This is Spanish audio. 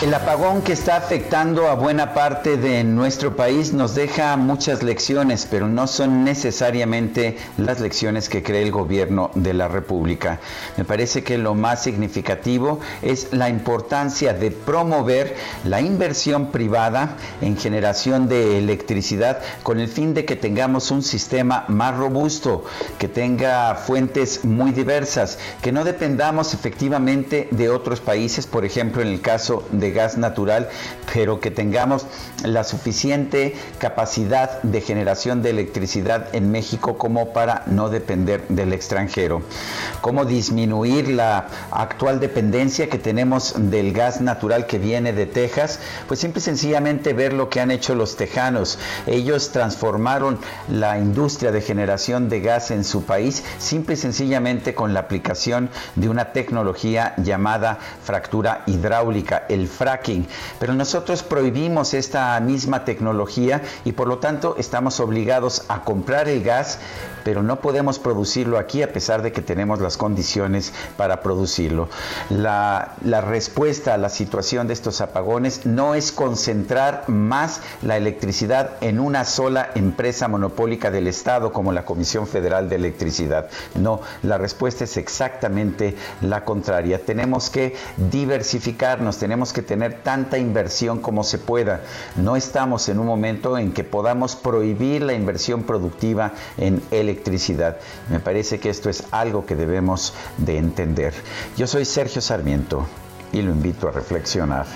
El apagón que está afectando a buena parte de nuestro país nos deja muchas lecciones, pero no son necesariamente las lecciones que cree el gobierno de la República. Me parece que lo más significativo es la importancia de promover la inversión privada en generación de electricidad con el fin de que tengamos un sistema más robusto, que tenga fuentes muy diversas, que no dependamos efectivamente de otros países, por ejemplo en el caso de gas natural, pero que tengamos la suficiente capacidad de generación de electricidad en México como para no depender del extranjero. Cómo disminuir la actual dependencia que tenemos del gas natural que viene de Texas, pues simple y sencillamente ver lo que han hecho los tejanos. Ellos transformaron la industria de generación de gas en su país simple y sencillamente con la aplicación de una tecnología llamada fractura hidráulica, el fracking. Pero nosotros prohibimos misma tecnología y por lo tanto estamos obligados a comprar el gas, pero no podemos producirlo aquí a pesar de que tenemos las condiciones para producirlo. La, la respuesta a la situación de estos apagones no es concentrar más la electricidad en una sola empresa monopólica del Estado como la Comisión Federal de Electricidad. No, la respuesta es exactamente la contraria. Tenemos que diversificarnos, tenemos que tener tanta inversión como se pueda. No estamos en un momento en que podamos prohibir la inversión productiva en electricidad. Me parece que esto es algo que debemos de entender. Yo soy Sergio Sarmiento y lo invito a reflexionar.